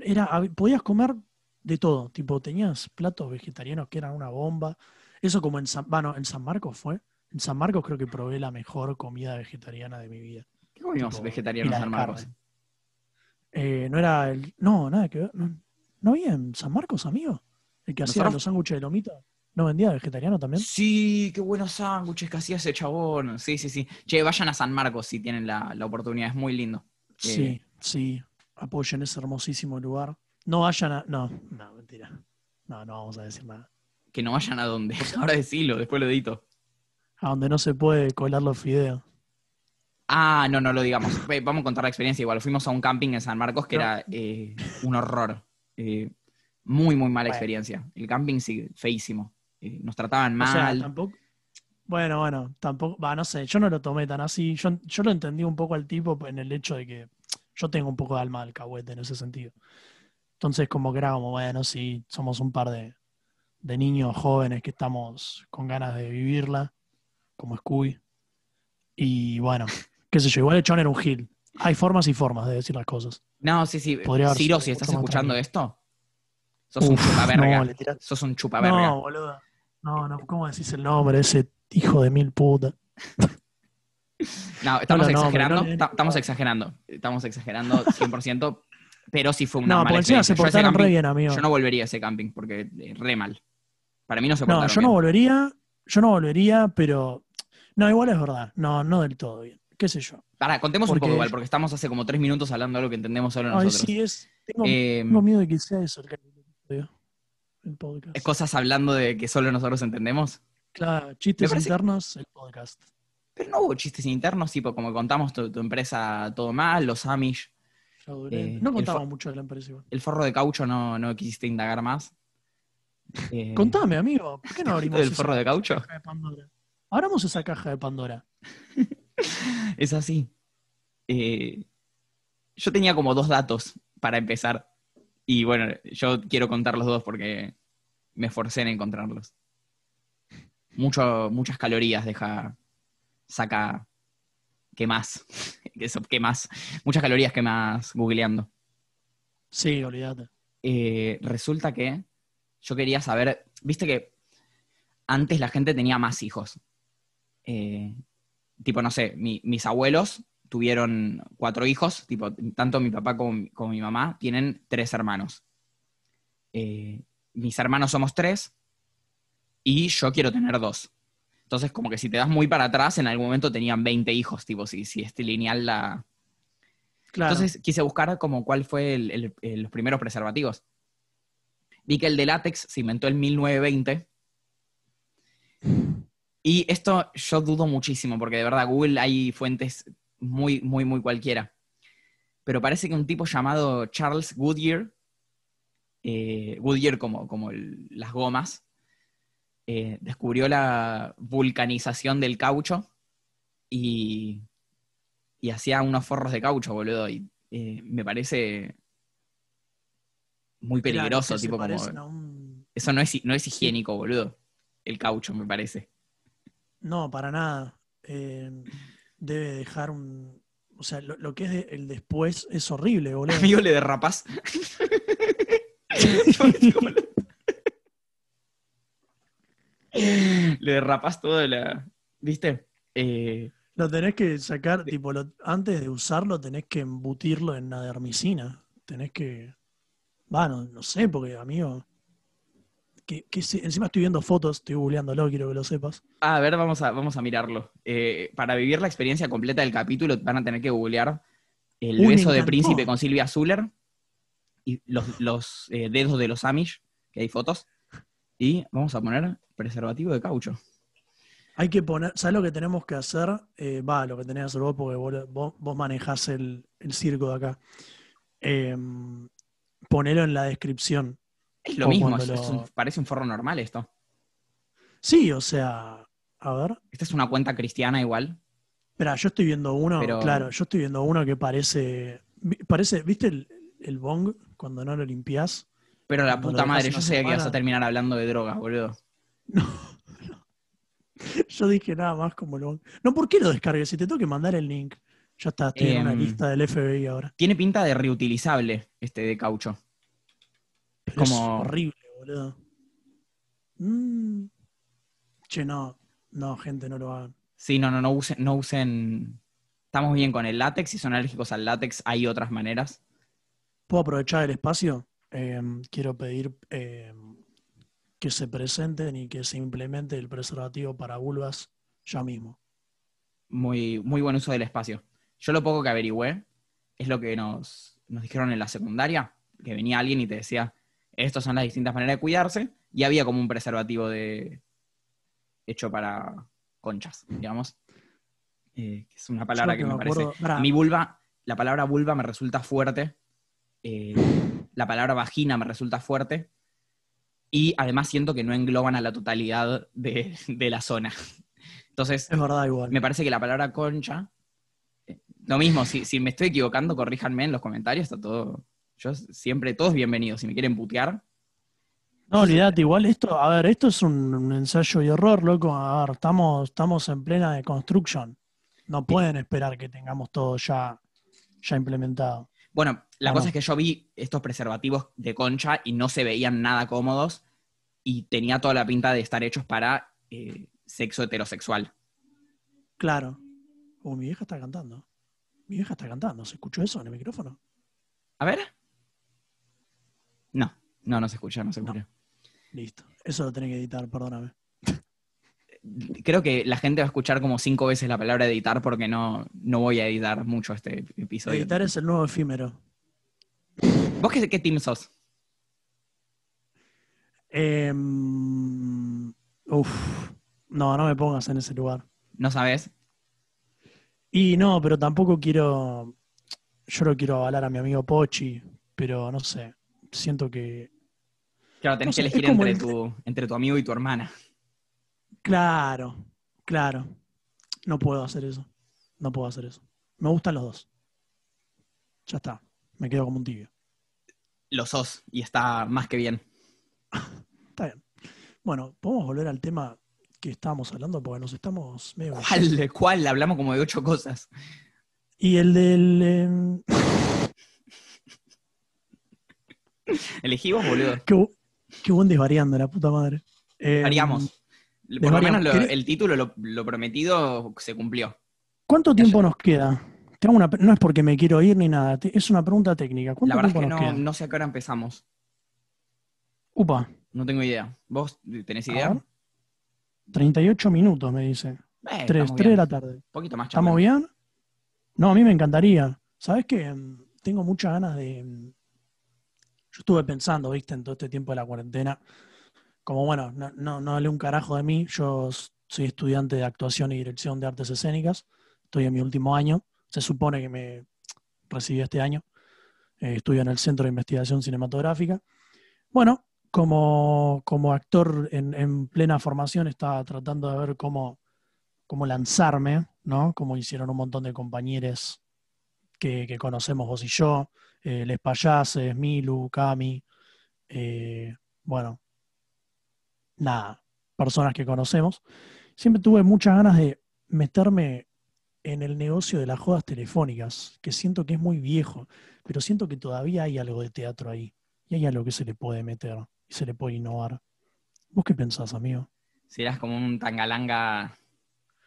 era, podías comer de todo, tipo, tenías platos vegetarianos que eran una bomba, eso como en San, bueno, en San Marcos fue, en San Marcos creo que probé la mejor comida vegetariana de mi vida. ¿Qué comimos vegetarianos de San Marcos? Eh, no era el, no, nada que ver, no, no había en San Marcos, amigo, el que hacía los sándwiches de lomito, ¿no vendía vegetariano también? Sí, qué buenos sándwiches que hacía ese chabón. Sí, sí, sí. Che, vayan a San Marcos si tienen la, la oportunidad, es muy lindo. Sí, Eh, sí, apoyen ese hermosísimo lugar. No vayan a. No, no, mentira. No, no vamos a decir nada. Que no vayan a donde. (laughs) Ahora decilo, después lo edito. A donde no se puede colar los fideos. Ah, no, no lo digamos. Vamos a contar la experiencia igual. Fuimos a un camping en San Marcos que No. era eh, un horror. Eh, muy, muy mala Bueno. experiencia. El camping sí, feísimo. Eh, nos trataban O sea, mal. tampoco. Bueno, bueno, tampoco. Va, no sé, yo no lo tomé tan así. Yo, yo lo entendí un poco al tipo en el hecho de que yo tengo un poco de alma del cahuete en ese sentido. Entonces, como que era como, bueno, sí, somos un par de, de niños jóvenes que estamos con ganas de vivirla, como Scooby. Y bueno, (laughs) qué sé yo, igual el chabón era un gil. Hay formas y formas de decir las cosas. No, sí, sí. Podría Ciro, si estás escuchando tranquilo. esto, sos un Uf, chupaverga. no, Sos un chupaverga. No, boludo. No, no, ¿cómo decís el nombre de ese hijo de mil puta? (laughs) No, estamos No, no, exagerando. no estamos exagerando. Estamos exagerando 100%. pero sí fue una No, mala experiencia. se Yo, ese portaron re camping- bien, amigo. yo no volvería a ese camping porque eh, re mal. Para mí no se No, yo no volvería, yo no volvería, pero no, igual es verdad, no, no del todo bien, qué sé yo. Pará, contemos un porque- poco igual, porque estamos hace como tres minutos hablando de algo que entendemos solo Ay, nosotros. sí, es, tengo, Eh, tengo miedo de que sea eso el el podcast. es cosas hablando de que solo nosotros entendemos. Claro, chistes parece- internos, el podcast. Pero no hubo chistes internos, tipo como contamos tu, tu empresa todo mal, los Amish, Ya duré. Eh, no el contaba mucho de la empresa igual. el forro de caucho no, no quisiste indagar más. Eh, Contame, amigo, ¿por qué no abrimos esa forro de caucho? caja de Pandora? Abramos esa caja de Pandora. (laughs) Es así. Eh, yo tenía como dos datos para empezar. Y bueno, yo quiero contar los dos porque me esforcé en encontrarlos. Mucho, muchas calorías deja, saca, ¿qué más? (laughs) Eso, ¿qué más? Muchas calorías que más googleando. Sí, olvídate. Eh, resulta que yo quería saber, viste que antes la gente tenía más hijos. Eh, tipo, no sé, mi- mis abuelos tuvieron cuatro hijos, tipo, tanto mi papá como, mi- como mi mamá tienen tres hermanos. Eh, mis hermanos somos tres y yo quiero tener dos. Entonces, como que si te das muy para atrás, en algún momento tenían 20 hijos, tipo, si, si este lineal la, Claro. entonces quise buscar como cuál fue el- el- el- los primeros preservativos. Vi que el de látex se inventó en 1920. Y esto yo dudo muchísimo, porque de verdad Google hay fuentes muy, muy, muy cualquiera. Pero parece que un tipo llamado Charles Goodyear, eh, Goodyear como, como las gomas, eh, descubrió la vulcanización del caucho y, y hacía unos forros de caucho, boludo. Y eh, me parece muy peligroso, tipo como... un- Eso no es, no es higiénico, boludo. El caucho, me parece. No, para nada. Eh, debe dejar un. O sea, lo, lo que es de- el después es horrible, boludo. Amigo, le derrapas. (laughs) (laughs) (laughs) le derrapas todo la. ¿Viste? Eh, Lo tenés que sacar, tipo, lo- antes de usarlo tenés que embutirlo en una dermicina. Tenés que. Bueno, no sé, porque, amigo. Que, que si- encima estoy viendo fotos, estoy googleándolo, quiero que lo sepas. a ver, vamos a, vamos a mirarlo. Eh, para vivir la experiencia completa del capítulo, van a tener que googlear el Uy, beso de príncipe con Silvia Zuller y los, los, eh, dedos de los Amish, que hay fotos. Y vamos a poner preservativo de caucho. Hay que poner, ¿sabes lo que tenemos que hacer? Eh, Va, lo que tenés que hacer vos, porque vos, vos, manejás el, el circo de acá. Eh, ponelo en la descripción. Es lo mismo, es un- parece un forro normal esto. Sí, o sea, a ver. Esta es una cuenta cristiana igual. Espera, yo estoy viendo uno, Pero- claro, yo estoy viendo uno que parece. parece ¿Viste el, el bong cuando no lo limpias? Pero la puta madre, yo sabía que ibas a terminar hablando de drogas, boludo. Yo dije nada más como bong. No, ¿por qué lo descargues? Si te tengo que mandar el link. Ya está, estoy en una Em, lista del FBI ahora. Tiene pinta de reutilizable este de caucho. Es como. Es horrible, boludo. Mm. Che, no. No, gente, no lo hagan. Sí, no, no, no usen, no usen. Estamos bien con el látex. Si son alérgicos al látex, hay otras maneras. ¿Puedo aprovechar el espacio? Eh, quiero pedir eh, que se presenten y que se implemente el preservativo para vulvas ya mismo. Muy, muy buen uso del espacio. Yo lo poco que averigüé es lo que nos, nos dijeron en la secundaria, que venía alguien y te decía, estas son las distintas maneras de cuidarse, y había como un preservativo de hecho para conchas, digamos. Eh, que es una palabra que me parece. acuerdo- pará, A mi vulva, la palabra vulva me resulta fuerte. eh, la palabra vagina me resulta fuerte. Y además siento que no engloban a la totalidad de, de la zona. Entonces, es verdad igual. me parece que la palabra concha. eh, Lo mismo, si, si me estoy equivocando, corríjanme en los comentarios, está todo. Yo siempre, todos bienvenidos. Si me quieren putear, No, olvidate, igual esto, a ver, esto es un, un ensayo y error, loco. A ver, estamos, estamos en plena de construction. No pueden esperar que tengamos todo ya, ya implementado. Bueno, la Ah, cosa es que yo vi estos preservativos de concha y no se veían nada cómodos y tenía toda la pinta de estar hechos para eh, sexo heterosexual. Claro. Uh, mi vieja está cantando. Mi vieja está cantando. ¿Se escuchó eso en el micrófono? A ver. No, no, no se escucha, no se No. escucha. Listo. Eso lo tenés que editar, perdóname. Creo que la gente va a escuchar como cinco veces la palabra editar porque no, no voy a editar mucho este episodio. Editar es el nuevo efímero. ¿Vos qué, qué team sos? Uf. No, no me pongas en ese lugar. ¿No sabes? Y no, pero tampoco quiero. Yo lo quiero avalar a mi amigo Pochi, pero no sé. Siento que. Claro, tenés No sé, que elegir entre el- tu, entre tu amigo y tu hermana. Claro, claro. No puedo hacer eso. No puedo hacer eso. Me gustan los dos. Ya está. Me quedo como un tibio. Lo sos y está más que bien. (laughs) Está bien. Bueno, podemos volver al tema que estábamos hablando porque nos estamos medio. ¿Cuál? ¿De (laughs) cuál? Hablamos como de ocho cosas. Y el del. (laughs) Elegí vos, boludo. qué, qué buen desvariando, la puta madre. Em, Haríamos. Por lo menos lo- ¿Querés- el título, lo, lo prometido, se cumplió. ¿Cuánto tiempo nos queda? Tengo una, no es porque me quiero ir ni nada, te- es una pregunta técnica. ¿Cuánto La verdad es tiempo que nos no, queda? no sé a qué hora empezamos. Upa, No tengo idea. ¿Vos tenés idea? ver. 38 minutos, me dice. Eh, 3, estamos 3 de la tarde. Un poquito más ¿Estamos bien? No, a mí me encantaría. ¿Sabes qué? Mm, Tengo muchas ganas de. mm, Yo estuve pensando, viste, en todo este tiempo de la cuarentena. Como bueno, no, no, no hablé un carajo de mí. Yo soy estudiante de actuación y dirección de artes escénicas. Estoy en mi último año. Se supone que me recibí este año. Eh, estudio en el Centro de Investigación Cinematográfica. Bueno, como, como actor en, en plena formación, estaba tratando de ver cómo, cómo lanzarme, ¿no? Como hicieron un montón de compañeros que, que conocemos vos y yo, eh, Les Payases, Milu, Cami, eh, bueno, nada, personas que conocemos. Siempre tuve muchas ganas de meterme en el negocio de las jodas telefónicas, que siento que es muy viejo, pero siento que todavía hay algo de teatro ahí, y hay algo que se le puede meter y se le puede innovar. ¿Vos qué pensás, amigo? Serás como un tangalanga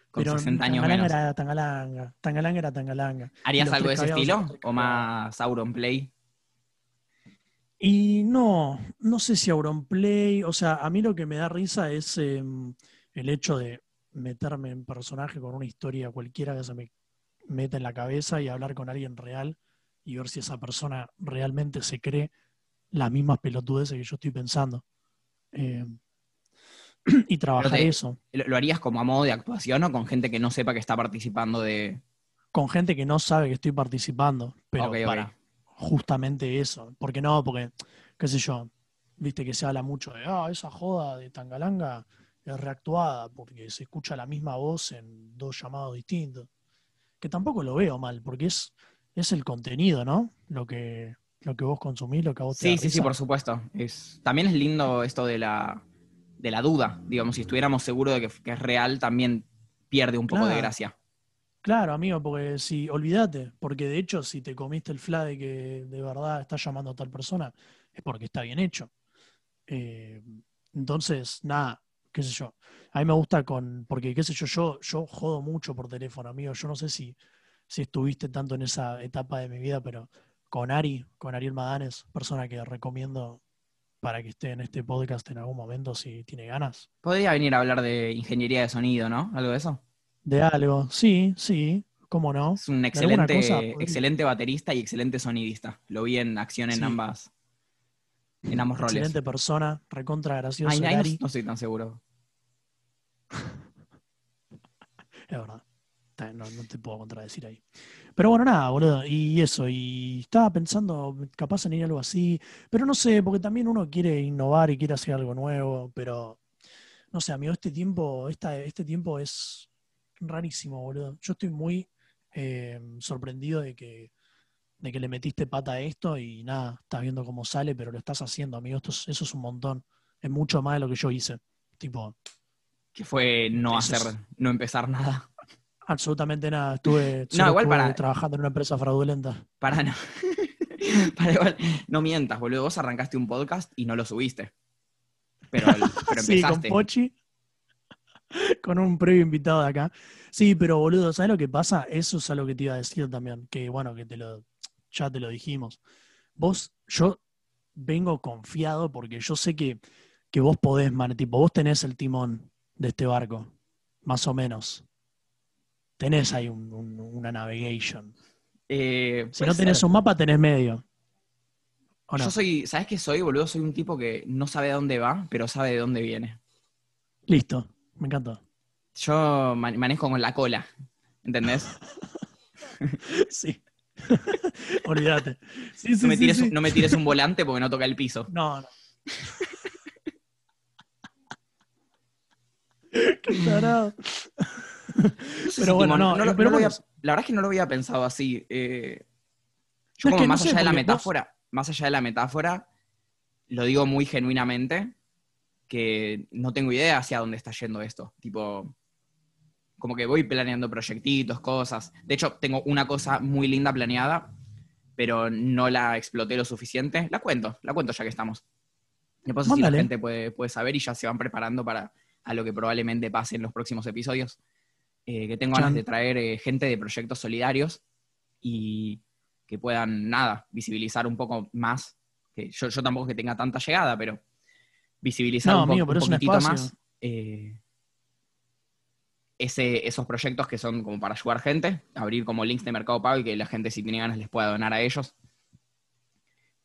con Pero 60 años Tangalanga menos. era Tangalanga, Tangalanga era Tangalanga. ¿Harías algo de ese estilo? ¿O más Sauron Play? Y no, no sé si Auronplay, o sea, a mí lo que me da risa es eh, el hecho de meterme en personaje con una historia cualquiera que se me meta en la cabeza y hablar con alguien real y ver si esa persona realmente se cree las mismas pelotudeces que yo estoy pensando. Eh, (clears throat) y trabajar te- eso ¿Lo, harías como a modo de actuación o con gente que no sepa que está participando de. con gente que no sabe que estoy participando, pero Ok, ok. para justamente eso. Porque no, porque, qué sé yo, viste que se habla mucho de, ah, esa joda de Tangalanga es reactuada porque se escucha la misma voz en dos llamados distintos. que tampoco lo veo mal, porque es, es el contenido, ¿no? Lo que, lo que vos consumís, lo que a vos te Sí, da sí, sí, risa. por supuesto. Es, también es lindo esto de la, de la duda. Digamos, si estuviéramos seguros de que, que es real, también pierde un poco de gracia. Claro, amigo, porque si, olvídate, porque de hecho si te comiste el fla de que de verdad estás llamando a tal persona, es porque está bien hecho. Eh, entonces, nada, qué sé yo. A mí me gusta con, porque qué sé yo, yo, yo jodo mucho por teléfono, amigo. Yo no sé si, si estuviste tanto en esa etapa de mi vida, pero con Ari, con Ariel Madanes, persona que recomiendo para que esté en este podcast en algún momento si tiene ganas. Podría venir a hablar de ingeniería de sonido, ¿no? Algo de eso. De algo, sí, sí, cómo no. Es un excelente, cosa podría. excelente baterista y excelente sonidista. Lo vi en acción en Sí. ambas, en ambos roles. Excelente persona, recontra gracioso. Ay, el ay, no, estoy tan seguro. (laughs) Es verdad. No te puedo contradecir ahí. Pero bueno, nada, boludo. Y eso. Y estaba pensando capaz en ir a algo así. Pero no sé, porque también uno quiere innovar y quiere hacer algo nuevo. Pero no sé, amigo, este tiempo, esta, este tiempo es rarísimo, boludo. Yo estoy muy eh, sorprendido de que, de que le metiste pata a esto y nada, estás viendo cómo sale, pero lo estás haciendo, amigo. Esto es- eso es un montón. Es mucho más de lo que yo hice. Tipo, Que fue no es- hacer, no empezar nada. Absolutamente nada. Estuve, (laughs) No, igual estuve para- trabajando en una empresa fraudulenta. Para no. (laughs) Para igual, no mientas, boludo. Vos arrancaste un podcast y no lo subiste. Pero, pero (laughs) sí, con empezaste. Pochi. (laughs) Con un previo invitado de acá. Sí, pero boludo, ¿sabes lo que pasa? Eso es algo que te iba a decir también. Que bueno, que te lo, ya te lo dijimos. Vos, yo vengo confiado porque yo sé que, que vos podés, man, tipo, vos tenés el timón de este barco, más o menos. Tenés ahí un- un- una navigation. Eh, Si no tenés ser. un mapa, tenés medio. ¿O no? Yo soy, ¿sabes qué soy, boludo? Soy un tipo que no sabe a dónde va, pero sabe de dónde viene. Listo, me encantó. Yo man- manejo con la cola, ¿entendés? (laughs) Sí. (laughs) Olvídate. Sí, sí, No me, tires, sí. no me tires un (laughs) volante porque no toca el piso. No, no. Qué tarado. Pero bueno, no, lo- pero había- la verdad es que no lo había pensado así. eh, yo como más sé, allá de la vos- metáfora, más allá de la metáfora, lo digo muy genuinamente, que no tengo idea hacia dónde está yendo esto. Tipo, como que voy planeando proyectitos, cosas. De hecho, tengo una cosa muy linda planeada, pero no la exploté lo suficiente. La cuento, la cuento ya que estamos. Después así la Mándale. gente puede, puede saber y ya se van preparando para a lo que probablemente pase en los próximos episodios. Eh, que tengo ganas de traer eh, gente de proyectos solidarios y que puedan, nada, visibilizar un poco más. Que yo, yo tampoco es que tenga tanta llegada, pero visibilizar No, un, po- amigo, pero un es un poquitito más eh, ese, esos proyectos que son como para ayudar gente, abrir como links de Mercado Pago y que la gente si tiene ganas les pueda donar a ellos.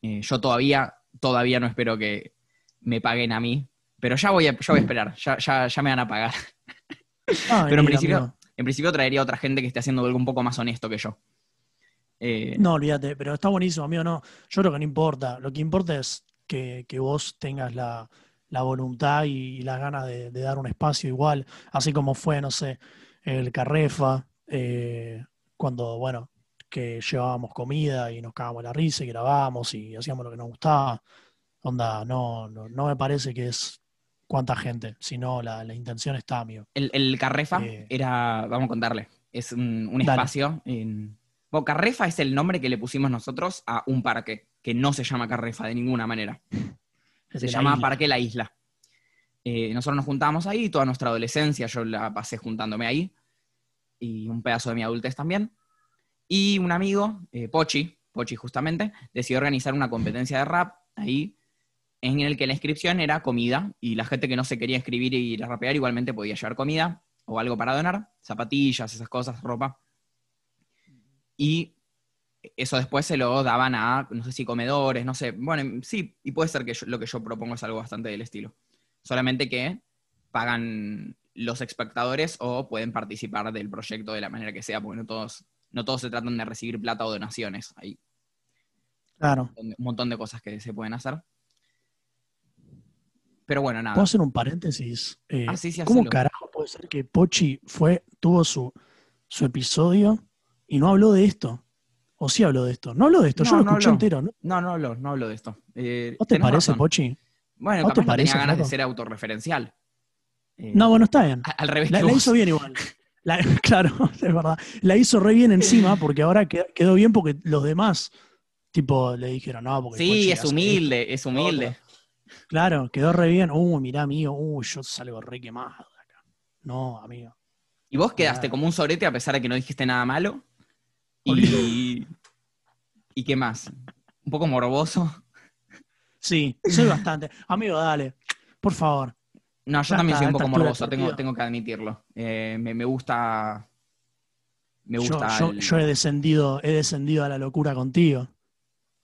Eh, yo todavía, todavía no espero que me paguen a mí, pero ya voy a, ya voy a esperar, ya, ya, ya me van a pagar. (laughs) Ah, Pero en principio, en principio traería a otra gente que esté haciendo algo un poco más honesto que yo. Eh, No, olvídate, pero está buenísimo, amigo. No, yo creo que no importa. Lo que importa es que, que vos tengas la, la voluntad y, las ganas de, de dar un espacio igual, así como fue, no sé, el Carrefa, eh, cuando, bueno, que llevábamos comida y nos cagábamos la risa y grabábamos y hacíamos lo que nos gustaba. Onda, no, no, no me parece que es cuánta gente, sino la, la intención está, amigo. El, el Carrefa Eh. era, vamos a contarle, es un, espacio en... Bueno, Carrefa es el nombre que le pusimos nosotros a un parque, que no se llama Carrefa de ninguna manera. Se llama. Parque La Isla. Eh, nosotros nos juntábamos ahí, toda nuestra adolescencia yo la pasé juntándome ahí, y un pedazo de mi adultez también. Y un amigo, eh, Pochi, Pochi justamente, decidió organizar una competencia de rap ahí, en el que la inscripción era comida, y la gente que no se quería inscribir y ir a rapear igualmente podía llevar comida o algo para donar, zapatillas, esas cosas, ropa. Y eso después se lo daban a, no sé si comedores, no sé. Bueno, sí, y puede ser que yo- lo que yo propongo es algo bastante del estilo. Solamente que pagan los espectadores o pueden participar del proyecto de la manera que sea, porque no todos, no todos se tratan de recibir plata o donaciones. Hay Claro. un montón de cosas que se pueden hacer. Pero bueno, nada. ¿Puedo hacer un paréntesis? Eh, Ah, sí, sí, ¿Cómo carajo puede ser que Pochi fue, tuvo su, su episodio y no habló de esto. O sí habló de esto. No habló de esto, yo No, lo no escuché habló. entero. ¿No, No, no hablo, no hablo de esto. Eh, ¿No te parece, razón. Pochi? Bueno, ¿No capaz te no tenía parece, ganas de ser autorreferencial. Eh, No, bueno, está bien. al revés La, vos. hizo bien igual. La- (laughs) claro, (laughs) es verdad. La hizo re bien encima porque ahora que- quedó bien porque los demás, tipo, le dijeron, no, porque Sí, Pochi es humilde, es humilde. esto". Claro, quedó re bien. Uh, mirá, amigo, uh, yo salgo re quemado acá. No, amigo. Y vos quedaste Claro. como un sorete a pesar de que no dijiste nada malo. Y. ¿Y qué más? Un poco morboso. Sí, soy bastante. Amigo, dale, por favor. No, yo también soy un poco morboso, tengo, tengo que admitirlo. Eh, me, me gusta. Me Yo, gusta. yo- el- yo he descendido, he descendido a la locura contigo.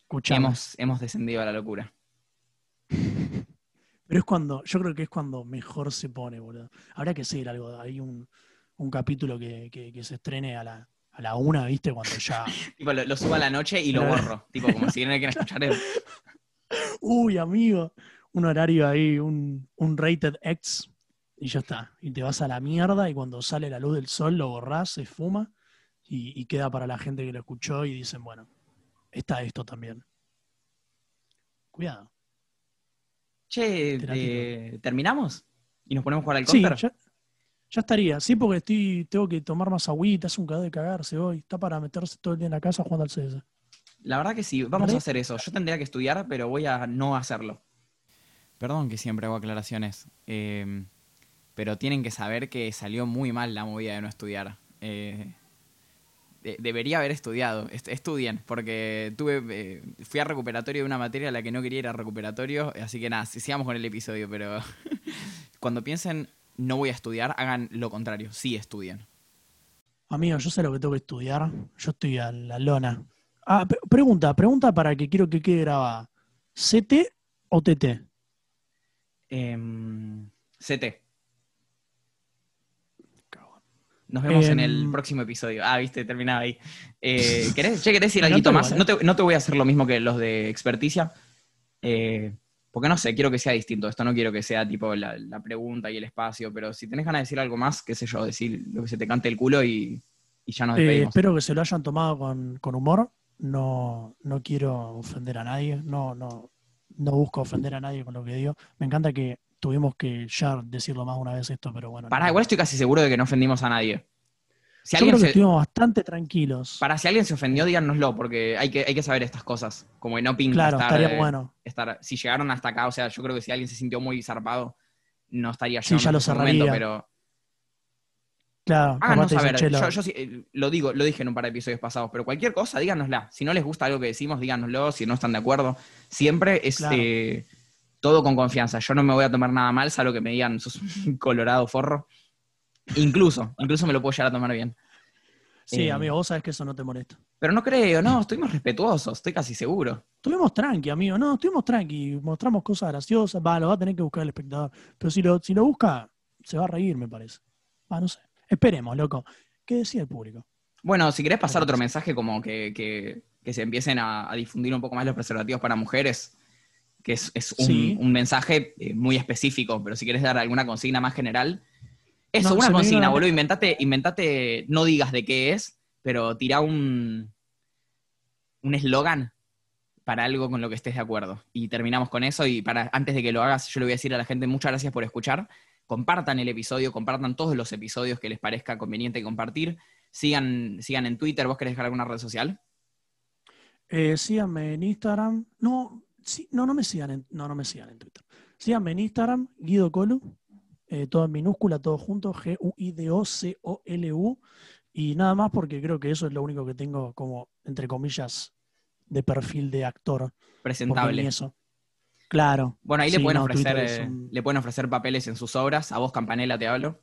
Escuchame. hemos, hemos descendido a la locura. (laughs) Pero es cuando, yo creo que es cuando mejor se pone, boludo. Habrá que seguir algo. Hay un, un capítulo que, que- que se estrene a la, a la una, ¿viste? Cuando ya. (laughs) Tipo, lo, lo subo a la noche y lo borro. Tipo, como si no quieren escuchar el- (laughs) Uy, amigo. Un horario ahí, un, un rated X. Y ya está. Y te vas a la mierda y cuando sale la luz del sol lo borrás, se fuma y, y queda para la gente que lo escuchó y dicen, bueno, está esto también. Cuidado. Che, eh, ¿terminamos? ¿Y nos ponemos a jugar al Sí, counter? ya, ya estaría. Sí, porque estoy, tengo que tomar más agüita, es un cagado de cagarse hoy. Está para meterse todo el día en la casa jugando al CS. La verdad que sí, vamos ¿Vale? a hacer eso. Yo tendría que estudiar, pero voy a no hacerlo. Perdón que siempre hago aclaraciones, eh, pero tienen que saber que salió muy mal la movida de no estudiar. Eh, de- debería haber estudiado. Est- estudien, porque tuve eh, fui a recuperatorio de una materia a la que no quería ir a recuperatorio, así que nada, si- sigamos con el episodio, pero (laughs) cuando piensen no voy a estudiar, hagan lo contrario, sí estudien. Amigo, yo sé lo que tengo que estudiar. Yo estoy a la lona. Ah, pregunta, pregunta para que quiero que quede grabada. ¿CT o TT? Em, CT. Nos vemos en el Em, próximo episodio. Ah, viste, terminaba ahí. Eh, ¿querés, che, ¿querés decir algo más? No te, no te voy a hacer lo mismo que los de experticia. eh, porque no sé, quiero que sea distinto. Esto no quiero que sea tipo la, la pregunta y el espacio. Pero si tenés ganas de decir algo más, qué sé yo, decir lo que se te cante el culo y, y ya nos Eh, despedimos. espero que se lo hayan tomado con, con humor. No, no quiero ofender a nadie. No, no, no busco ofender a nadie con lo que digo. Me encanta que tuvimos que ya decirlo más una vez esto, pero bueno. Pará, no. igual estoy casi seguro de que no ofendimos a nadie. Si Yo creo que se- estuvimos bastante tranquilos. Para si alguien se ofendió, díganoslo, porque hay que, hay que saber estas cosas. Como que no pinta claro, estar, estaría eh, bueno. estar- Si llegaron hasta acá, o sea, yo creo que si alguien se sintió muy zarpado, no estaría Sí, ya lo momento, pero Claro, te dicen, saber. "Che, lo- Yo, yo sí, eh, lo digo, lo dije en un par de episodios pasados, pero cualquier cosa, díganosla. Si no les gusta algo que decimos, díganoslo. Si no están de acuerdo, siempre es Claro. eh, todo con confianza. Yo no me voy a tomar nada mal, salvo que me digan, sos un (laughs) colorado forro. Incluso, incluso me lo puedo llegar a tomar bien. Sí, eh, amigo, vos sabés que eso no te molesta. Pero no creo, no, estuvimos respetuosos, estoy casi seguro. Estuvimos tranqui, amigo. No, estuvimos tranqui. Mostramos cosas graciosas. Va, lo va a tener que buscar el espectador. Pero si lo, si lo busca, se va a reír, me parece. Va, no sé. Esperemos, loco. ¿Qué decía el público? Bueno, si querés pasar otro mensaje como que, que- que se empiecen a, a difundir un poco más los preservativos para mujeres, que es, es un, Sí. un mensaje eh, muy específico, pero si querés dar alguna consigna más general. Eso, No, una consigna, boludo, inventate, inventate, no digas de qué es, pero tira un un eslogan para algo con lo que estés de acuerdo. Y terminamos con eso. Y para antes de que lo hagas, yo le voy a decir a la gente muchas gracias por escuchar. Compartan el episodio, compartan todos los episodios que les parezca conveniente compartir. Sigan, sigan en Twitter. ¿Vos querés dejar alguna red social? Eh, síganme en Instagram. No, sí, no, no me sigan en, no, no me sigan en Twitter. Síganme en Instagram, Guido Colu, eh, todo en minúscula, todo junto, G-U-I-D-O-C-O-L-U. Y nada más porque creo que eso es lo único que tengo como, entre comillas, de perfil de actor. Presentable. eso. Claro. Bueno, ahí le, pueden no, ofrecer, eh, un- le pueden ofrecer papeles en sus obras. A vos, Campanela, te hablo.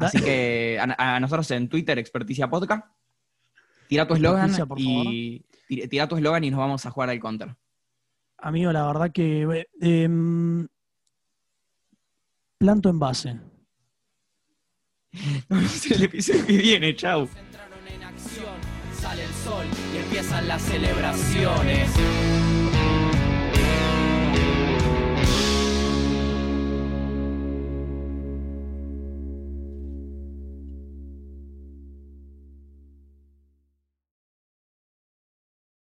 Así que a, a nosotros en Twitter, Experticia Podcast. Tira tu eslogan y tira, tira tu eslogan y nos vamos a jugar al counter. Amigo, la verdad que eh, em, planto en base. Nos vemos en el episodio que viene. Chau. entraron en acción, sale el sol y empiezan las celebraciones.